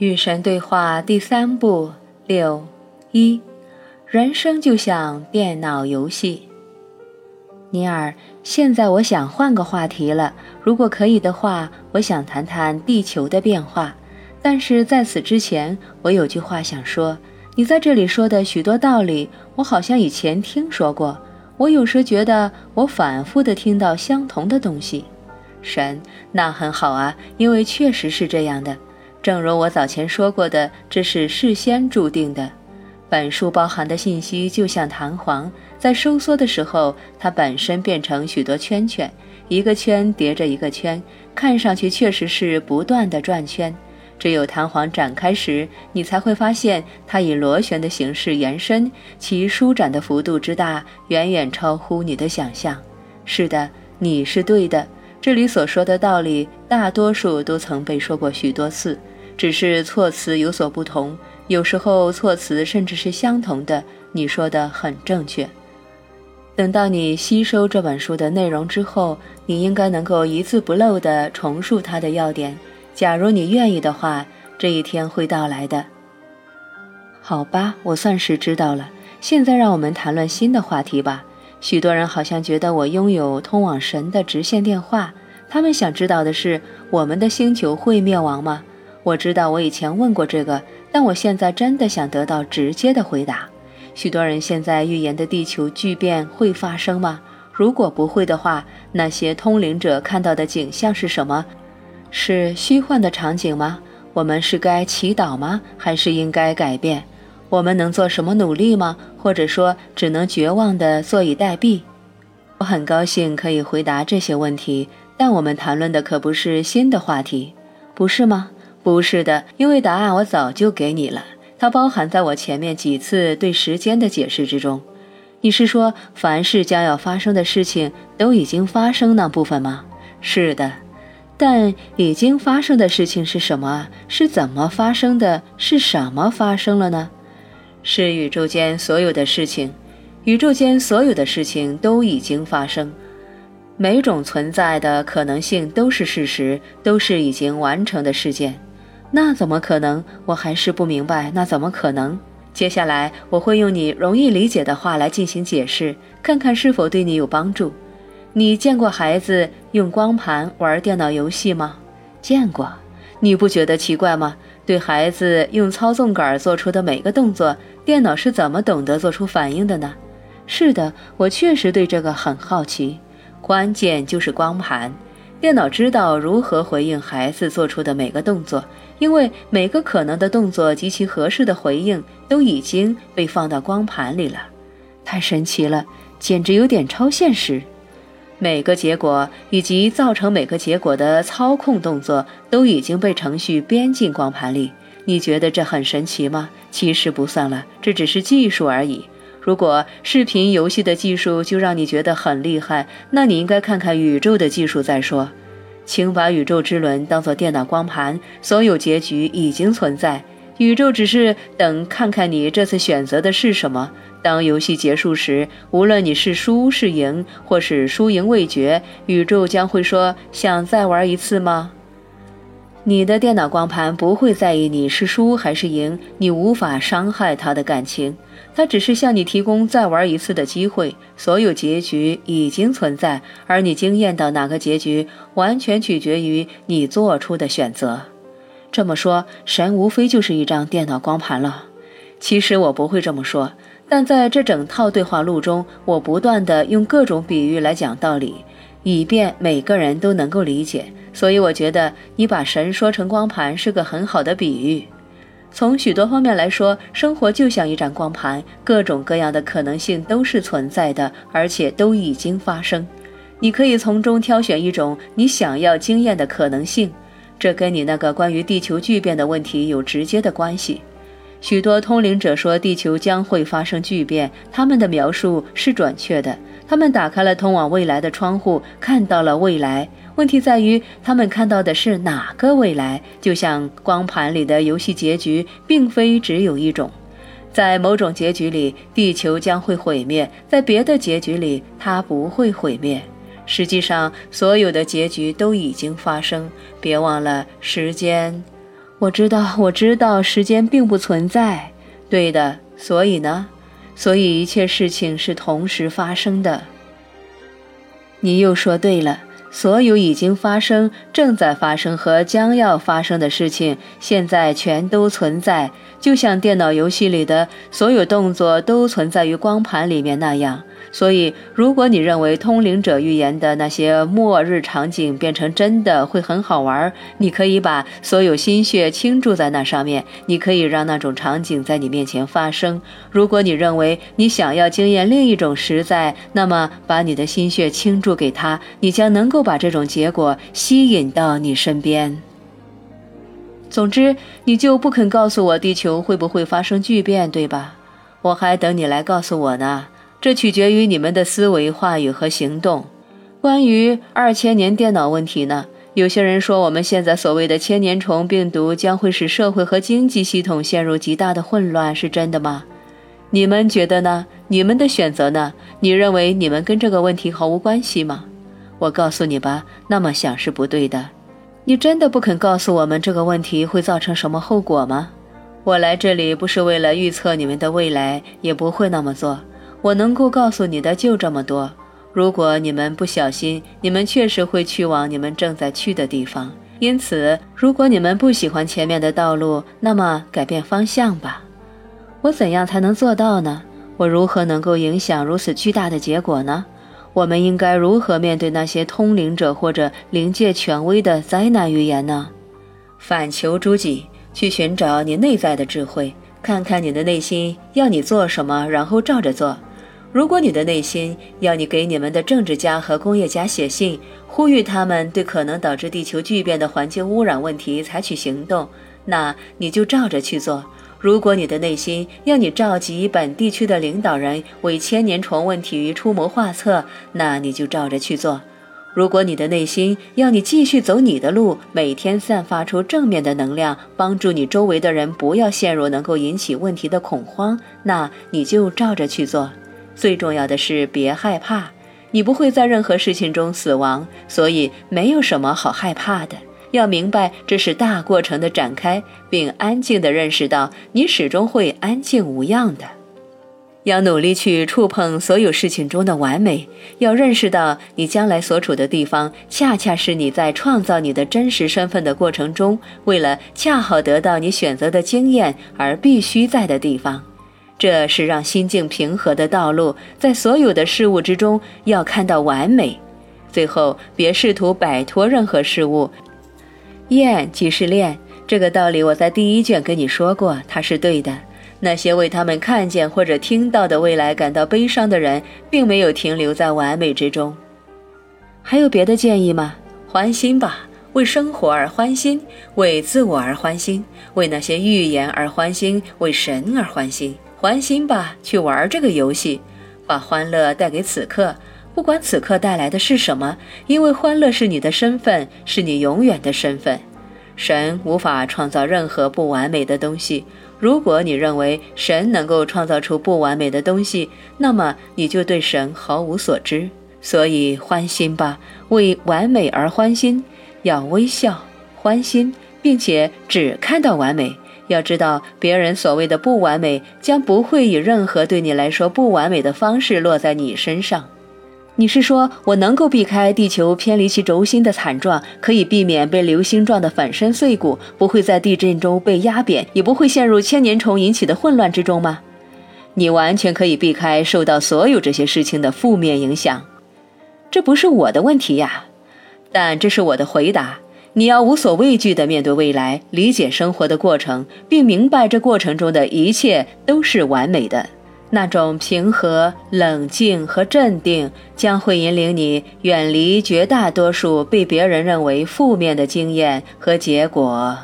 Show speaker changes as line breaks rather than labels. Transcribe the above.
与神对话第三部六一，人生就像电脑游戏。尼尔，现在我想换个话题了。如果可以的话，我想谈谈地球的变化。但是在此之前，我有句话想说。你在这里说的许多道理，我好像以前听说过。我有时觉得我反复的听到相同的东西。神，那很好啊，因为确实是这样的。正如我早前说过的，这是事先注定的。本书包含的信息就像弹簧，在收缩的时候，它本身变成许多圈圈，一个圈叠着一个圈，看上去确实是不断的转圈。只有弹簧展开时，你才会发现它以螺旋的形式延伸，其舒展的幅度之大，远远超乎你的想象。是的，你是对的。这里所说的道理，大多数都曾被说过许多次。只是措辞有所不同，有时候措辞甚至是相同的。你说的很正确。等到你吸收这本书的内容之后，你应该能够一字不漏地重述它的要点。假如你愿意的话，这一天会到来的。好吧，我算是知道了。现在让我们谈论新的话题吧。许多人好像觉得我拥有通往神的直线电话，他们想知道的是：我们的星球会灭亡吗？我知道我以前问过这个，但我现在真的想得到直接的回答。许多人现在预言的地球巨变会发生吗？如果不会的话，那些通灵者看到的景象是什么？是虚幻的场景吗？我们是该祈祷吗？还是应该改变？我们能做什么努力吗？或者说，只能绝望地坐以待毙？我很高兴可以回答这些问题，但我们谈论的可不是新的话题，不是吗？不是的，因为答案我早就给你了，它包含在我前面几次对时间的解释之中。你是说，凡事将要发生的事情都已经发生那部分吗？是的，但已经发生的事情是什么？是怎么发生的？是什么发生了呢？是宇宙间所有的事情，宇宙间所有的事情都已经发生。每种存在的可能性都是事实，都是已经完成的事件。那怎么可能？我还是不明白，那怎么可能？接下来我会用你容易理解的话来进行解释，看看是否对你有帮助。你见过孩子用光盘玩电脑游戏吗？见过。你不觉得奇怪吗？对孩子用操纵杆做出的每个动作，电脑是怎么懂得做出反应的呢？是的，我确实对这个很好奇。关键就是光盘。电脑知道如何回应孩子做出的每个动作，因为每个可能的动作及其合适的回应都已经被放到光盘里了。太神奇了，简直有点超现实。每个结果以及造成每个结果的操控动作都已经被程序编进光盘里。你觉得这很神奇吗？其实不算了，这只是技术而已。如果视频游戏的技术就让你觉得很厉害，那你应该看看宇宙的技术再说。请把宇宙之轮当做电脑光盘，所有结局已经存在，宇宙只是等看看你这次选择的是什么。当游戏结束时，无论你是输是赢，或是输赢未决，宇宙将会说：“想再玩一次吗？”你的电脑光盘不会在意你是输还是赢，你无法伤害他的感情。它只是向你提供再玩一次的机会。所有结局已经存在，而你惊艳到哪个结局，完全取决于你做出的选择。这么说，神无非就是一张电脑光盘了。其实我不会这么说，但在这整套对话录中，我不断的用各种比喻来讲道理，以便每个人都能够理解。所以我觉得你把神说成光盘是个很好的比喻。从许多方面来说，生活就像一盏光盘，各种各样的可能性都是存在的，而且都已经发生。你可以从中挑选一种你想要经验的可能性，这跟你那个关于地球巨变的问题有直接的关系。许多通灵者说地球将会发生巨变，他们的描述是准确的。他们打开了通往未来的窗户，看到了未来。问题在于，他们看到的是哪个未来？就像光盘里的游戏结局，并非只有一种。在某种结局里，地球将会毁灭；在别的结局里，它不会毁灭。实际上，所有的结局都已经发生。别忘了，时间我知道，我知道，时间并不存在。对的，所以呢？所以一切事情是同时发生的。你又说对了。所有已经发生、正在发生和将要发生的事情，现在全都存在，就像电脑游戏里的所有动作都存在于光盘里面那样。所以，如果你认为通灵者预言的那些末日场景变成真的会很好玩，你可以把所有心血倾注在那上面，你可以让那种场景在你面前发生。如果你认为你想要经验另一种实在，那么把你的心血倾注给他，你将能够把这种结果吸引到你身边。总之，你就不肯告诉我地球会不会发生巨变，对吧？我还等你来告诉我呢。这取决于你们的思维、话语和行动。关于二千年电脑问题呢？有些人说，我们现在所谓的千年虫病毒将会使社会和经济系统陷入极大的混乱，是真的吗？你们觉得呢？你们的选择呢？你认为你们跟这个问题毫无关系吗？我告诉你吧，那么想是不对的。你真的不肯告诉我们这个问题会造成什么后果吗？我来这里不是为了预测你们的未来，也不会那么做。我能够告诉你的就这么多。如果你们不小心，你们确实会去往你们正在去的地方。因此，如果你们不喜欢前面的道路，那么改变方向吧。我怎样才能做到呢？我如何能够影响如此巨大的结果呢？我们应该如何面对那些通灵者或者灵界权威的灾难预言呢？反求诸己，去寻找你内在的智慧，看看你的内心要你做什么，然后照着做。如果你的内心要你给你们的政治家和工业家写信，呼吁他们对可能导致地球巨变的环境污染问题采取行动，那你就照着去做。如果你的内心要你召集本地区的领导人为千年虫问题出谋划策，那你就照着去做。如果你的内心要你继续走你的路，每天散发出正面的能量，帮助你周围的人不要陷入能够引起问题的恐慌，那你就照着去做。最重要的是，别害怕，你不会在任何事情中死亡，所以没有什么好害怕的。要明白，这是大过程的展开，并安静地认识到，你始终会安静无恙的。要努力去触碰所有事情中的完美，要认识到，你将来所处的地方，恰恰是你在创造你的真实身份的过程中，为了恰好得到你选择的经验而必须在的地方。这是让心境平和的道路，在所有的事物之中要看到完美。最后，别试图摆脱任何事物。厌即是恋，这个道理我在第一卷跟你说过，它是对的。那些为他们看见或者听到的未来感到悲伤的人，并没有停留在完美之中。还有别的建议吗？欢心吧，为生活而欢心，为自我而欢心，为那些预言而欢心，为神而欢心。欢心吧，去玩这个游戏，把欢乐带给此刻，不管此刻带来的是什么，因为欢乐是你的身份，是你永远的身份。神无法创造任何不完美的东西。如果你认为神能够创造出不完美的东西，那么你就对神毫无所知。所以欢心吧，为完美而欢心，要微笑，欢心，并且只看到完美。要知道，别人所谓的不完美，将不会以任何对你来说不完美的方式落在你身上。你是说我能够避开地球偏离其轴心的惨状，可以避免被流星撞得粉身碎骨，不会在地震中被压扁，也不会陷入千年虫引起的混乱之中吗？你完全可以避开受到所有这些事情的负面影响。这不是我的问题呀，但这是我的回答。你要无所畏惧地面对未来，理解生活的过程，并明白这过程中的一切都是完美的。那种平和、冷静和镇定将会引领你远离绝大多数被别人认为负面的经验和结果。